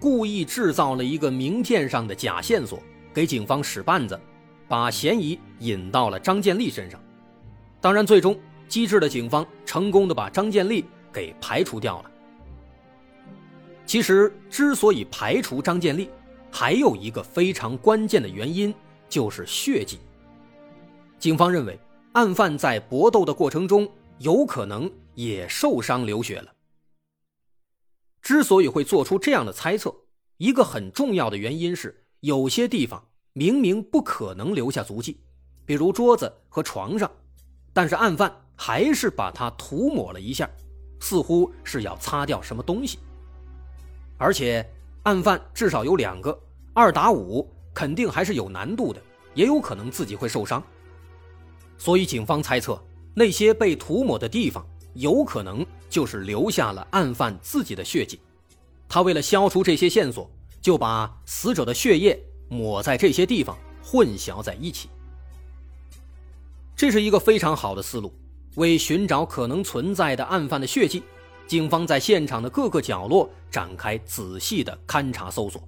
故意制造了一个名片上的假线索，给警方使绊子，把嫌疑引到了张建立身上。当然，最终机智的警方成功的把张建立给排除掉了。其实，之所以排除张建立，还有一个非常关键的原因，就是血迹。警方认为，案犯在搏斗的过程中有可能也受伤流血了。之所以会做出这样的猜测，一个很重要的原因是，有些地方明明不可能留下足迹，比如桌子和床上，但是案犯还是把它涂抹了一下，似乎是要擦掉什么东西。而且，案犯至少有两个，二打五肯定还是有难度的，也有可能自己会受伤。所以，警方猜测那些被涂抹的地方。有可能就是留下了案犯自己的血迹，他为了消除这些线索，就把死者的血液抹在这些地方，混淆在一起。这是一个非常好的思路。为寻找可能存在的案犯的血迹，警方在现场的各个角落展开仔细的勘查搜索，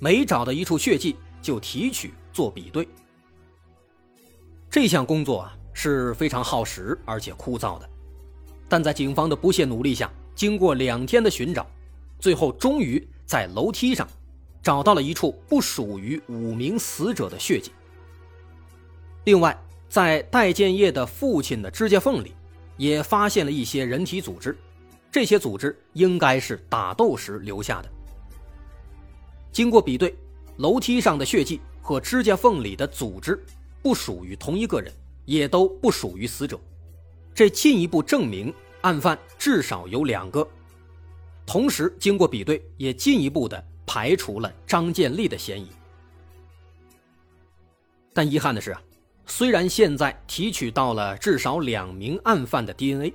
每找到一处血迹就提取做比对。这项工作啊是非常耗时而且枯燥的。但在警方的不懈努力下，经过两天的寻找，最后终于在楼梯上找到了一处不属于五名死者的血迹。另外，在戴建业的父亲的指甲缝里，也发现了一些人体组织，这些组织应该是打斗时留下的。经过比对，楼梯上的血迹和指甲缝里的组织不属于同一个人，也都不属于死者。这进一步证明案犯至少有两个，同时经过比对，也进一步的排除了张建立的嫌疑。但遗憾的是啊，虽然现在提取到了至少两名案犯的 DNA，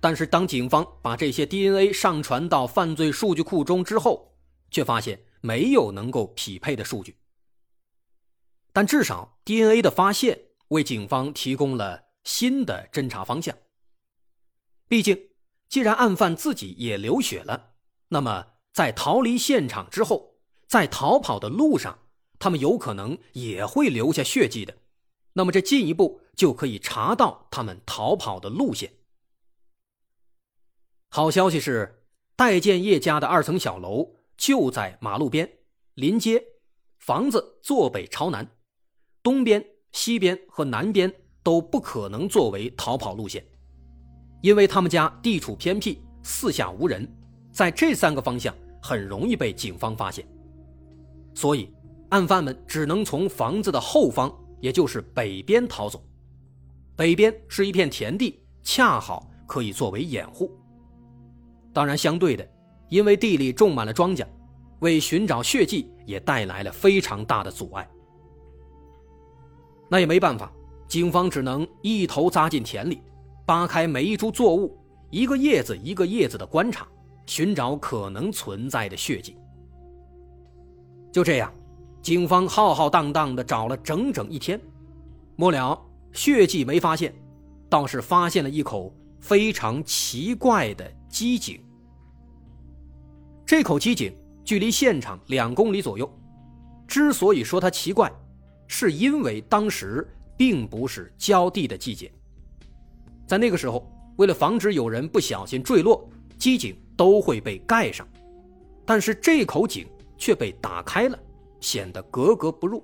但是当警方把这些 DNA 上传到犯罪数据库中之后，却发现没有能够匹配的数据。但至少 DNA 的发现为警方提供了。新的侦查方向。毕竟，既然案犯自己也流血了，那么在逃离现场之后，在逃跑的路上，他们有可能也会留下血迹的。那么，这进一步就可以查到他们逃跑的路线。好消息是，戴建业家的二层小楼就在马路边，临街，房子坐北朝南，东边、西边和南边。都不可能作为逃跑路线，因为他们家地处偏僻，四下无人，在这三个方向很容易被警方发现，所以案犯们只能从房子的后方，也就是北边逃走。北边是一片田地，恰好可以作为掩护。当然，相对的，因为地里种满了庄稼，为寻找血迹也带来了非常大的阻碍。那也没办法。警方只能一头扎进田里，扒开每一株作物，一个叶子一个叶子的观察，寻找可能存在的血迹。就这样，警方浩浩荡荡地找了整整一天，末了血迹没发现，倒是发现了一口非常奇怪的机井。这口机井距离现场两公里左右。之所以说它奇怪，是因为当时。并不是浇地的季节，在那个时候，为了防止有人不小心坠落，机井都会被盖上，但是这口井却被打开了，显得格格不入。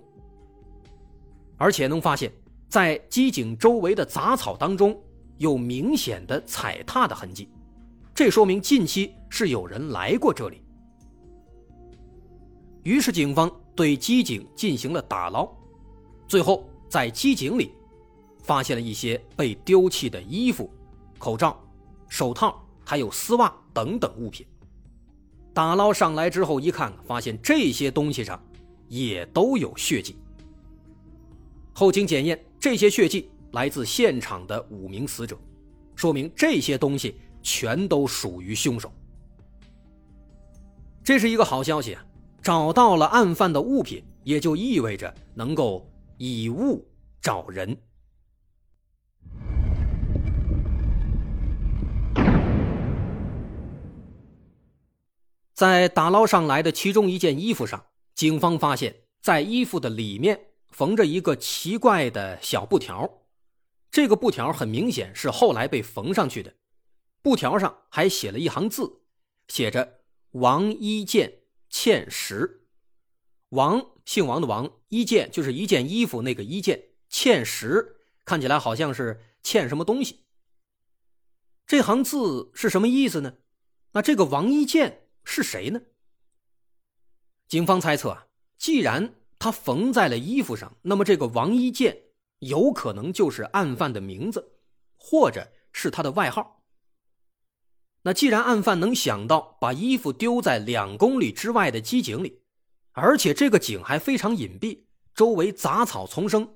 而且能发现，在机井周围的杂草当中有明显的踩踏的痕迹，这说明近期是有人来过这里。于是警方对机井进行了打捞，最后。在机井里，发现了一些被丢弃的衣服、口罩、手套，还有丝袜等等物品。打捞上来之后一看，发现这些东西上也都有血迹。后经检验，这些血迹来自现场的五名死者，说明这些东西全都属于凶手。这是一个好消息啊！找到了案犯的物品，也就意味着能够以物找人。在打捞上来的其中一件衣服上，警方发现，在衣服的里面缝着一个奇怪的小布条。这个布条很明显是后来被缝上去的。布条上还写了一行字，写着“王一建欠十”。王姓王的王，一件就是一件衣服那个一件，欠十看起来好像是欠什么东西。这行字是什么意思呢？那这个王一建。是谁呢？警方猜测啊，既然他缝在了衣服上，那么这个王一建有可能就是案犯的名字，或者是他的外号。那既然案犯能想到把衣服丢在两公里之外的机井里，而且这个井还非常隐蔽，周围杂草丛生，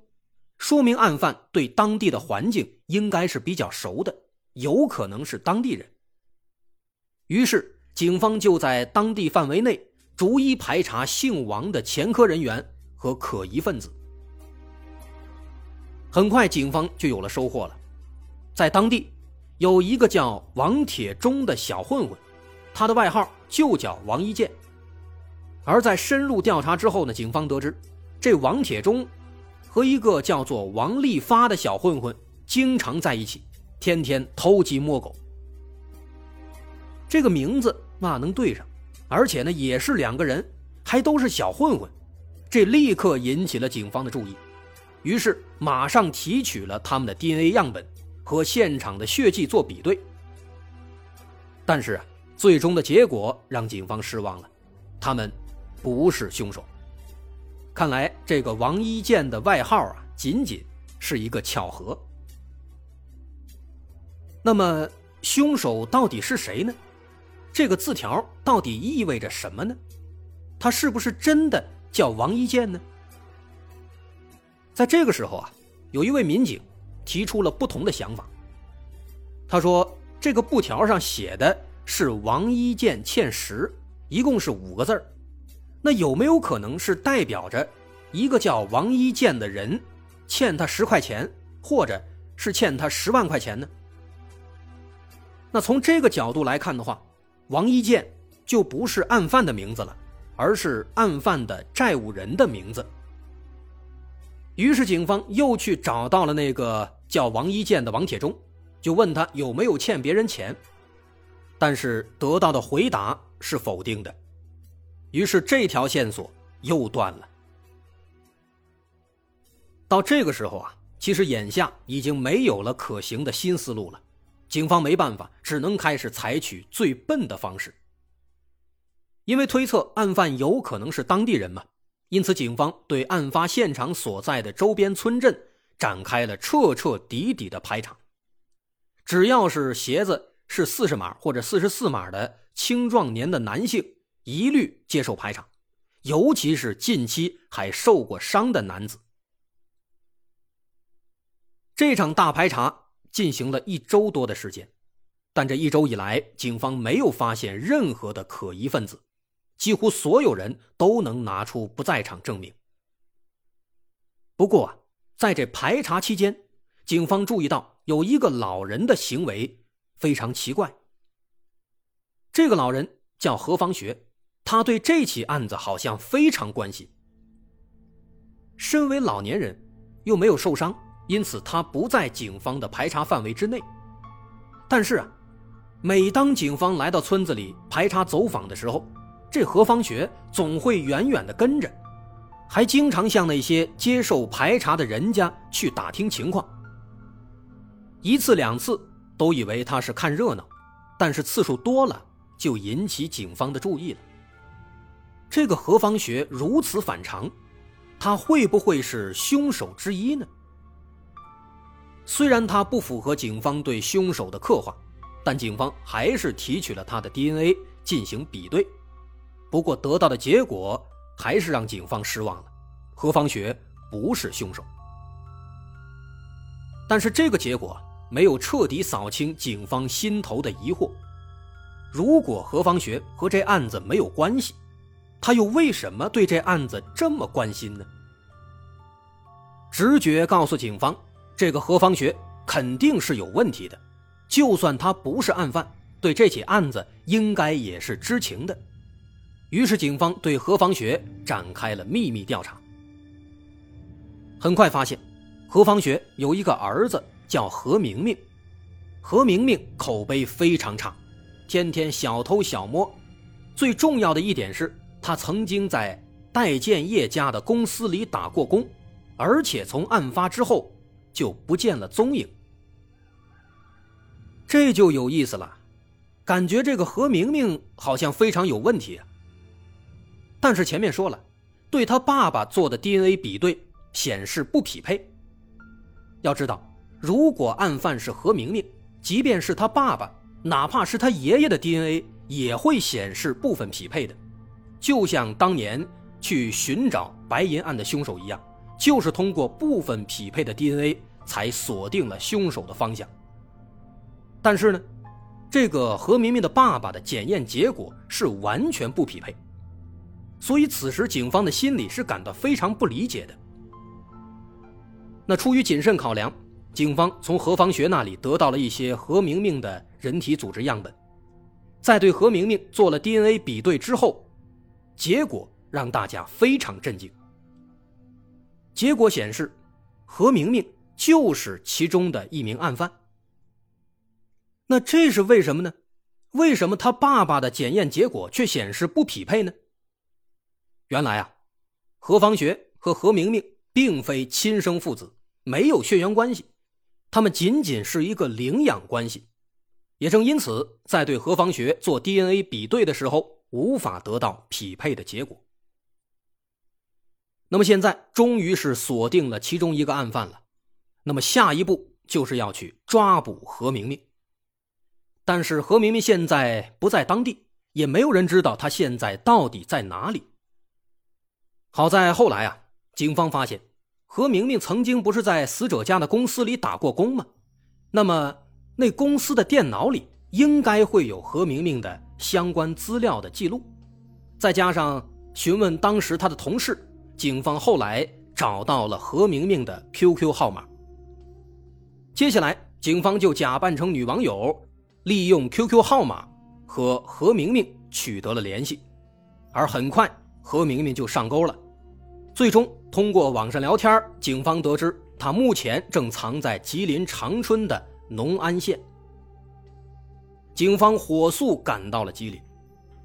说明案犯对当地的环境应该是比较熟的，有可能是当地人。于是。警方就在当地范围内逐一排查姓王的前科人员和可疑分子。很快，警方就有了收获了。在当地，有一个叫王铁忠的小混混，他的外号就叫王一建。而在深入调查之后呢，警方得知，这王铁忠和一个叫做王立发的小混混经常在一起，天天偷鸡摸狗。这个名字。那能对上，而且呢也是两个人，还都是小混混，这立刻引起了警方的注意，于是马上提取了他们的 DNA 样本和现场的血迹做比对。但是啊，最终的结果让警方失望了，他们不是凶手。看来这个王一建的外号啊，仅仅是一个巧合。那么凶手到底是谁呢？这个字条到底意味着什么呢？他是不是真的叫王一建呢？在这个时候啊，有一位民警提出了不同的想法。他说：“这个布条上写的是王一建欠十，一共是五个字那有没有可能是代表着一个叫王一建的人欠他十块钱，或者是欠他十万块钱呢？”那从这个角度来看的话，王一建就不是案犯的名字了，而是案犯的债务人的名字。于是警方又去找到了那个叫王一建的王铁忠，就问他有没有欠别人钱，但是得到的回答是否定的。于是这条线索又断了。到这个时候啊，其实眼下已经没有了可行的新思路了。警方没办法，只能开始采取最笨的方式。因为推测案犯有可能是当地人嘛，因此警方对案发现场所在的周边村镇展开了彻彻底底的排查。只要是鞋子是四十码或者四十四码的青壮年的男性，一律接受排查，尤其是近期还受过伤的男子。这场大排查。进行了一周多的时间，但这一周以来，警方没有发现任何的可疑分子，几乎所有人都能拿出不在场证明。不过啊，在这排查期间，警方注意到有一个老人的行为非常奇怪。这个老人叫何方学，他对这起案子好像非常关心。身为老年人，又没有受伤。因此，他不在警方的排查范围之内。但是啊，每当警方来到村子里排查走访的时候，这何方学总会远远的跟着，还经常向那些接受排查的人家去打听情况。一次两次都以为他是看热闹，但是次数多了就引起警方的注意了。这个何方学如此反常，他会不会是凶手之一呢？虽然他不符合警方对凶手的刻画，但警方还是提取了他的 DNA 进行比对，不过得到的结果还是让警方失望了，何方学不是凶手。但是这个结果没有彻底扫清警方心头的疑惑。如果何方学和这案子没有关系，他又为什么对这案子这么关心呢？直觉告诉警方，这个何方学肯定是有问题的。就算他不是案犯，对这起案子应该也是知情的。于是，警方对何方学展开了秘密调查。很快发现，何方学有一个儿子叫何明明，何明明口碑非常差。天天小偷小摸，最重要的一点是他曾经在戴建业家的公司里打过工，而且从案发之后就不见了踪影。这就有意思了，感觉这个何明明好像非常有问题啊。但是前面说了，对他爸爸做的 DNA 比对显示不匹配。要知道，如果案犯是何明明，即便是他爸爸。哪怕是他爷爷的 DNA 也会显示部分匹配的，就像当年去寻找白银案的凶手一样，就是通过部分匹配的 DNA 才锁定了凶手的方向。但是呢，这个何明明的爸爸的检验结果是完全不匹配，所以此时警方的心里是感到非常不理解的。那出于谨慎考量。警方从何方学那里得到了一些何明明的人体组织样本，在对何明明做了 DNA 比对之后，结果让大家非常震惊。结果显示，何明明就是其中的一名案犯。那这是为什么呢？为什么他爸爸的检验结果却显示不匹配呢？原来啊，何方学和何明明并非亲生父子，没有血缘关系。他们仅仅是一个领养关系，也正因此，在对何方学做 DNA 比对的时候，无法得到匹配的结果。那么现在终于是锁定了其中一个案犯了，那么下一步就是要去抓捕何明明。但是何明明现在不在当地，也没有人知道他现在到底在哪里。好在后来啊，警方发现。何明明曾经不是在死者家的公司里打过工吗？那么，那公司的电脑里应该会有何明明的相关资料的记录。再加上询问当时他的同事，警方后来找到了何明明的 QQ 号码。接下来，警方就假扮成女网友，利用 QQ 号码和何明明取得了联系，而很快何明明就上钩了。最终通过网上聊天，警方得知他目前正藏在吉林长春的农安县。警方火速赶到了吉林，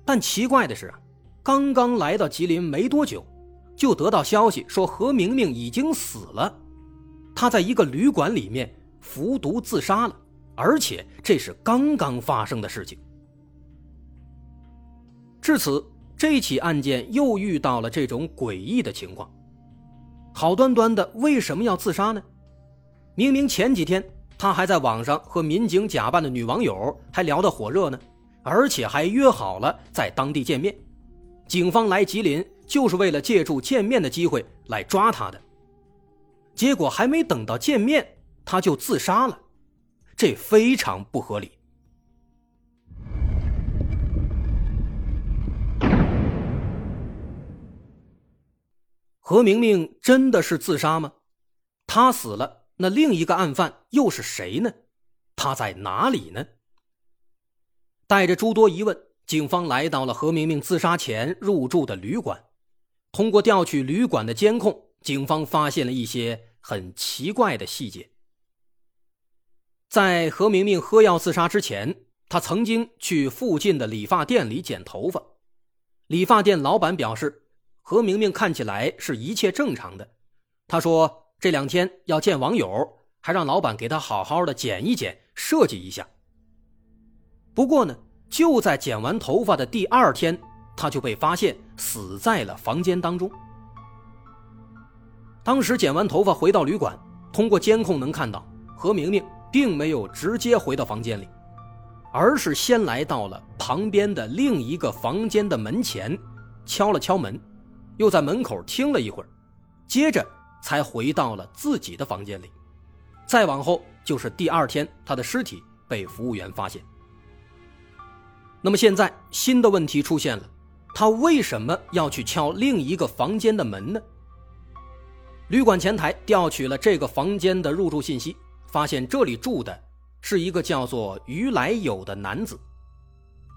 但奇怪的是啊，刚刚来到吉林没多久，就得到消息说何明明已经死了，他在一个旅馆里面服毒自杀了，而且这是刚刚发生的事情。至此。这起案件又遇到了这种诡异的情况，好端端的为什么要自杀呢？明明前几天他还在网上和民警假扮的女网友还聊得火热呢，而且还约好了在当地见面。警方来吉林就是为了借助见面的机会来抓他的，结果还没等到见面他就自杀了，这非常不合理。何明明真的是自杀吗？他死了，那另一个案犯又是谁呢？他在哪里呢？带着诸多疑问，警方来到了何明明自杀前入住的旅馆。通过调取旅馆的监控，警方发现了一些很奇怪的细节。在何明明喝药自杀之前，他曾经去附近的理发店里剪头发。理发店老板表示。何明明看起来是一切正常的，他说这两天要见网友，还让老板给他好好的剪一剪、设计一下。不过呢，就在剪完头发的第二天，他就被发现死在了房间当中。当时剪完头发回到旅馆，通过监控能看到何明明并没有直接回到房间里，而是先来到了旁边的另一个房间的门前。敲了敲门，又在门口听了一会儿，接着才回到了自己的房间里。再往后就是第二天，他的尸体被服务员发现。那么现在新的问题出现了，他为什么要去敲另一个房间的门呢？旅馆前台调取了这个房间的入住信息，发现这里住的是一个叫做于来友的男子。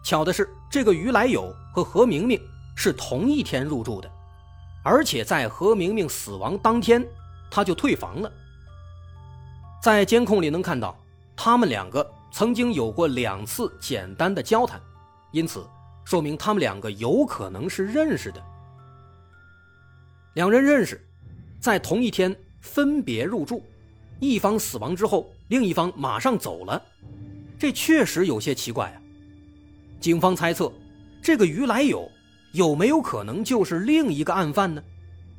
巧的是，这个于来友和何明明是同一天入住的，而且在何明明死亡当天，他就退房了。在监控里能看到，他们两个曾经有过两次简单的交谈，因此说明他们两个有可能是认识的。两人认识，在同一天分别入住，一方死亡之后，另一方马上走了，这确实有些奇怪啊。警方猜测，这个于来友有没有可能就是另一个案犯呢？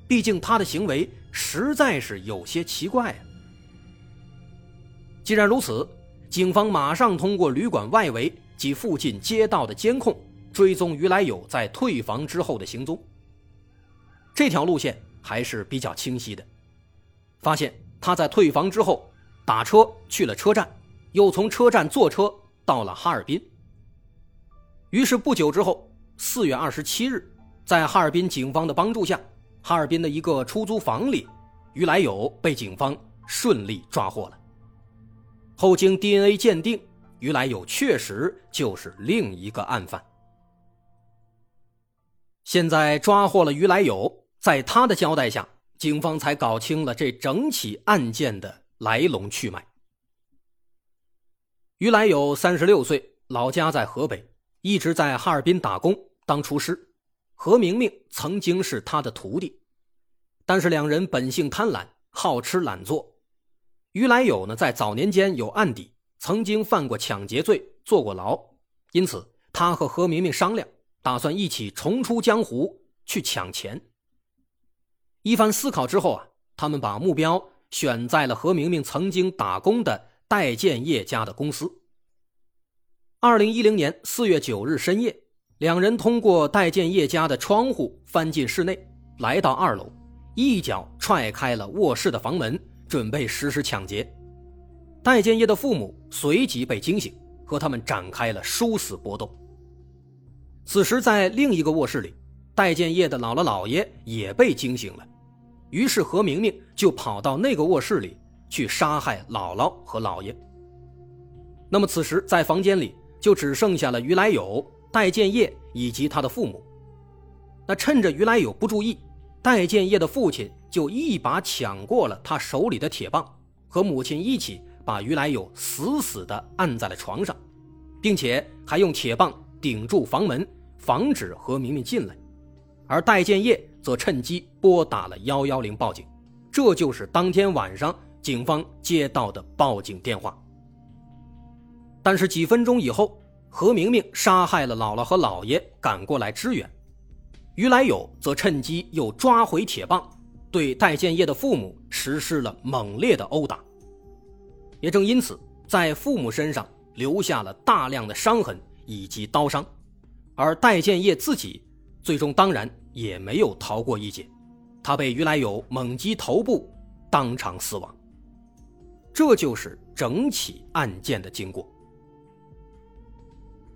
毕竟他的行为实在是有些奇怪啊。既然如此，警方马上通过旅馆外围及附近街道的监控，追踪于来友在退房之后的行踪。这条路线还是比较清晰的，发现他在退房之后打车去了车站，又从车站坐车到了哈尔滨。于是不久之后，四月二十七日，在哈尔滨警方的帮助下，哈尔滨的一个出租房里，于来友被警方顺利抓获了。后经 DNA 鉴定，于来友确实就是另一个案犯。现在抓获了于来友，在他的交代下，警方才搞清了这整起案件的来龙去脉。于来友三十六岁，老家在河北。一直在哈尔滨打工当厨师，何明明曾经是他的徒弟，但是两人本性贪婪，好吃懒做。于来友呢，在早年间有案底，曾经犯过抢劫罪，坐过牢，因此他和何明明商量，打算一起重出江湖去抢钱。一番思考之后啊，他们把目标选在了何明明曾经打工的代建业家的公司。二零一零年四月九日深夜，两人通过戴建业家的窗户翻进室内，来到二楼，一脚踹开了卧室的房门，准备实施抢劫。戴建业的父母随即被惊醒，和他们展开了殊死搏斗。此时，在另一个卧室里，戴建业的姥姥姥爷也被惊醒了，于是何明明就跑到那个卧室里去杀害姥姥和姥爷。那么，此时在房间里。就只剩下了于来友、戴建业以及他的父母。那趁着于来友不注意，戴建业的父亲就一把抢过了他手里的铁棒，和母亲一起把于来友死死地按在了床上，并且还用铁棒顶住房门，防止何明明进来。而戴建业则趁机拨打了幺幺零报警。这就是当天晚上警方接到的报警电话。但是几分钟以后，何明明杀害了姥姥和姥爷，赶过来支援。于来友则趁机又抓回铁棒，对戴建业的父母实施了猛烈的殴打。也正因此，在父母身上留下了大量的伤痕以及刀伤，而戴建业自己最终当然也没有逃过一劫，他被于来友猛击头部，当场死亡。这就是整起案件的经过。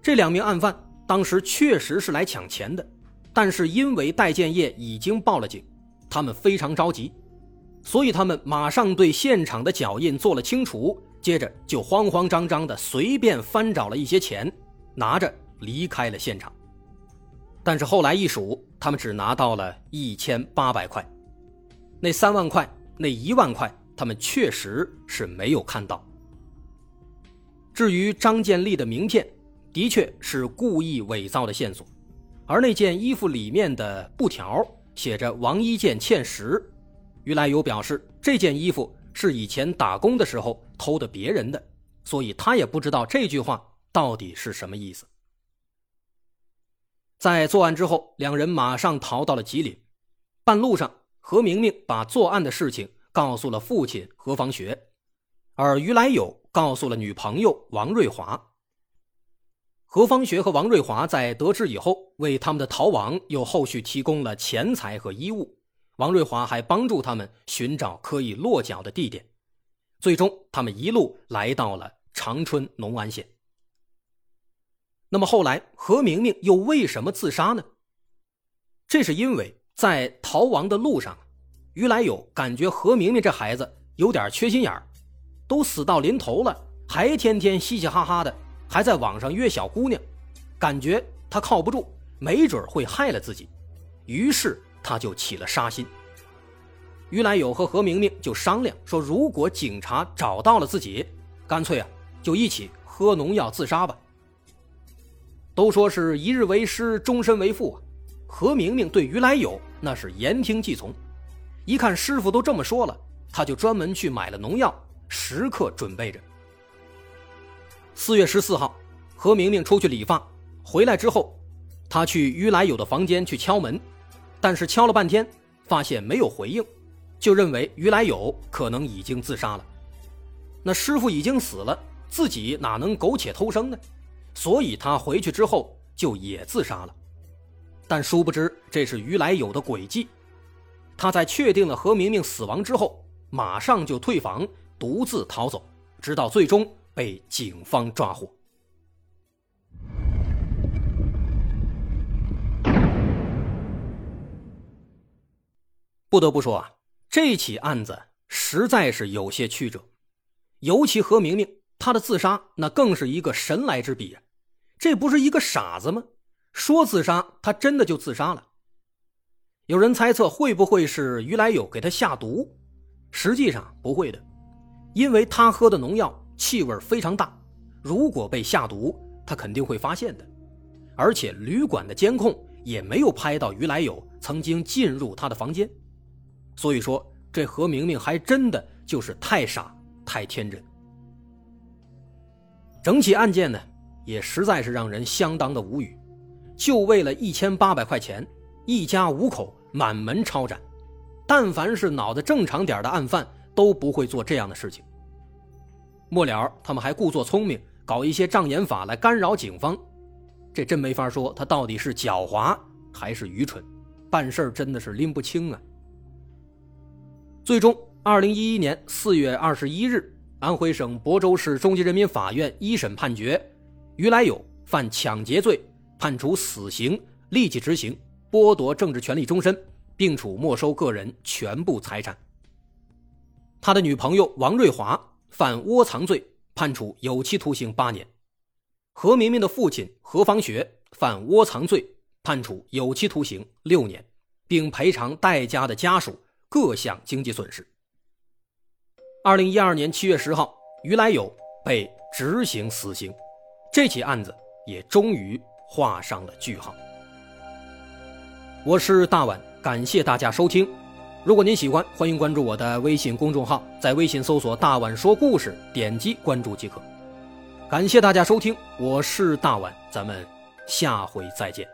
这两名案犯当时确实是来抢钱的，但是因为戴建业已经报了警，他们非常着急，所以他们马上对现场的脚印做了清除，接着就慌慌张张的随便翻找了一些钱，拿着离开了现场。但是后来一数，他们只拿到了一千八百块，那三万块、那一万块，他们确实是没有看到。至于张建立的名片。的确是故意伪造的线索，而那件衣服里面的布条写着“王一健欠十”，于来友表示这件衣服是以前打工的时候偷的别人的，所以他也不知道这句话到底是什么意思。在作案之后，两人马上逃到了吉林，半路上，何明明把作案的事情告诉了父亲何方学，而于来友告诉了女朋友王瑞华。何方学和王瑞华在得知以后，为他们的逃亡又后续提供了钱财和衣物。王瑞华还帮助他们寻找可以落脚的地点。最终，他们一路来到了长春农安县。那么后来，何明明又为什么自杀呢？这是因为在逃亡的路上，于来友感觉何明明这孩子有点缺心眼儿，都死到临头了，还天天嘻嘻哈哈的。还在网上约小姑娘，感觉他靠不住，没准会害了自己，于是他就起了杀心。于来友和何明明就商量说，如果警察找到了自己，干脆啊就一起喝农药自杀吧。都说是一日为师，终身为父啊。何明明对于来友那是言听计从，一看师傅都这么说了，他就专门去买了农药，时刻准备着。四月十四号，何明明出去理发，回来之后，他去于来友的房间去敲门，但是敲了半天，发现没有回应，就认为于来友可能已经自杀了。那师傅已经死了，自己哪能苟且偷生呢？所以他回去之后就也自杀了。但殊不知这是于来友的诡计，他在确定了何明明死亡之后，马上就退房，独自逃走，直到最终。被警方抓获。不得不说啊，这起案子实在是有些曲折，尤其何明明他的自杀，那更是一个神来之笔啊！这不是一个傻子吗？说自杀，他真的就自杀了。有人猜测会不会是于来友给他下毒？实际上不会的，因为他喝的农药。气味非常大，如果被下毒，他肯定会发现的。而且旅馆的监控也没有拍到于来友曾经进入他的房间，所以说这何明明还真的就是太傻太天真。整起案件呢，也实在是让人相当的无语。就为了一千八百块钱，一家五口满门抄斩，但凡是脑子正常点的案犯都不会做这样的事情。末了，他们还故作聪明，搞一些障眼法来干扰警方，这真没法说他到底是狡猾还是愚蠢，办事真的是拎不清啊。最终，二零一一年四月二十一日，安徽省亳州市中级人民法院一审判决，于来友犯抢劫罪，判处死刑，立即执行，剥夺政治权利终身，并处没收个人全部财产。他的女朋友王瑞华。犯窝藏罪，判处有期徒刑八年；何明明的父亲何方学犯窝藏罪，判处有期徒刑六年，并赔偿戴家的家属各项经济损失。二零一二年七月十号，于来友被执行死刑，这起案子也终于画上了句号。我是大碗，感谢大家收听。如果您喜欢，欢迎关注我的微信公众号，在微信搜索“大碗说故事”，点击关注即可。感谢大家收听，我是大碗，咱们下回再见。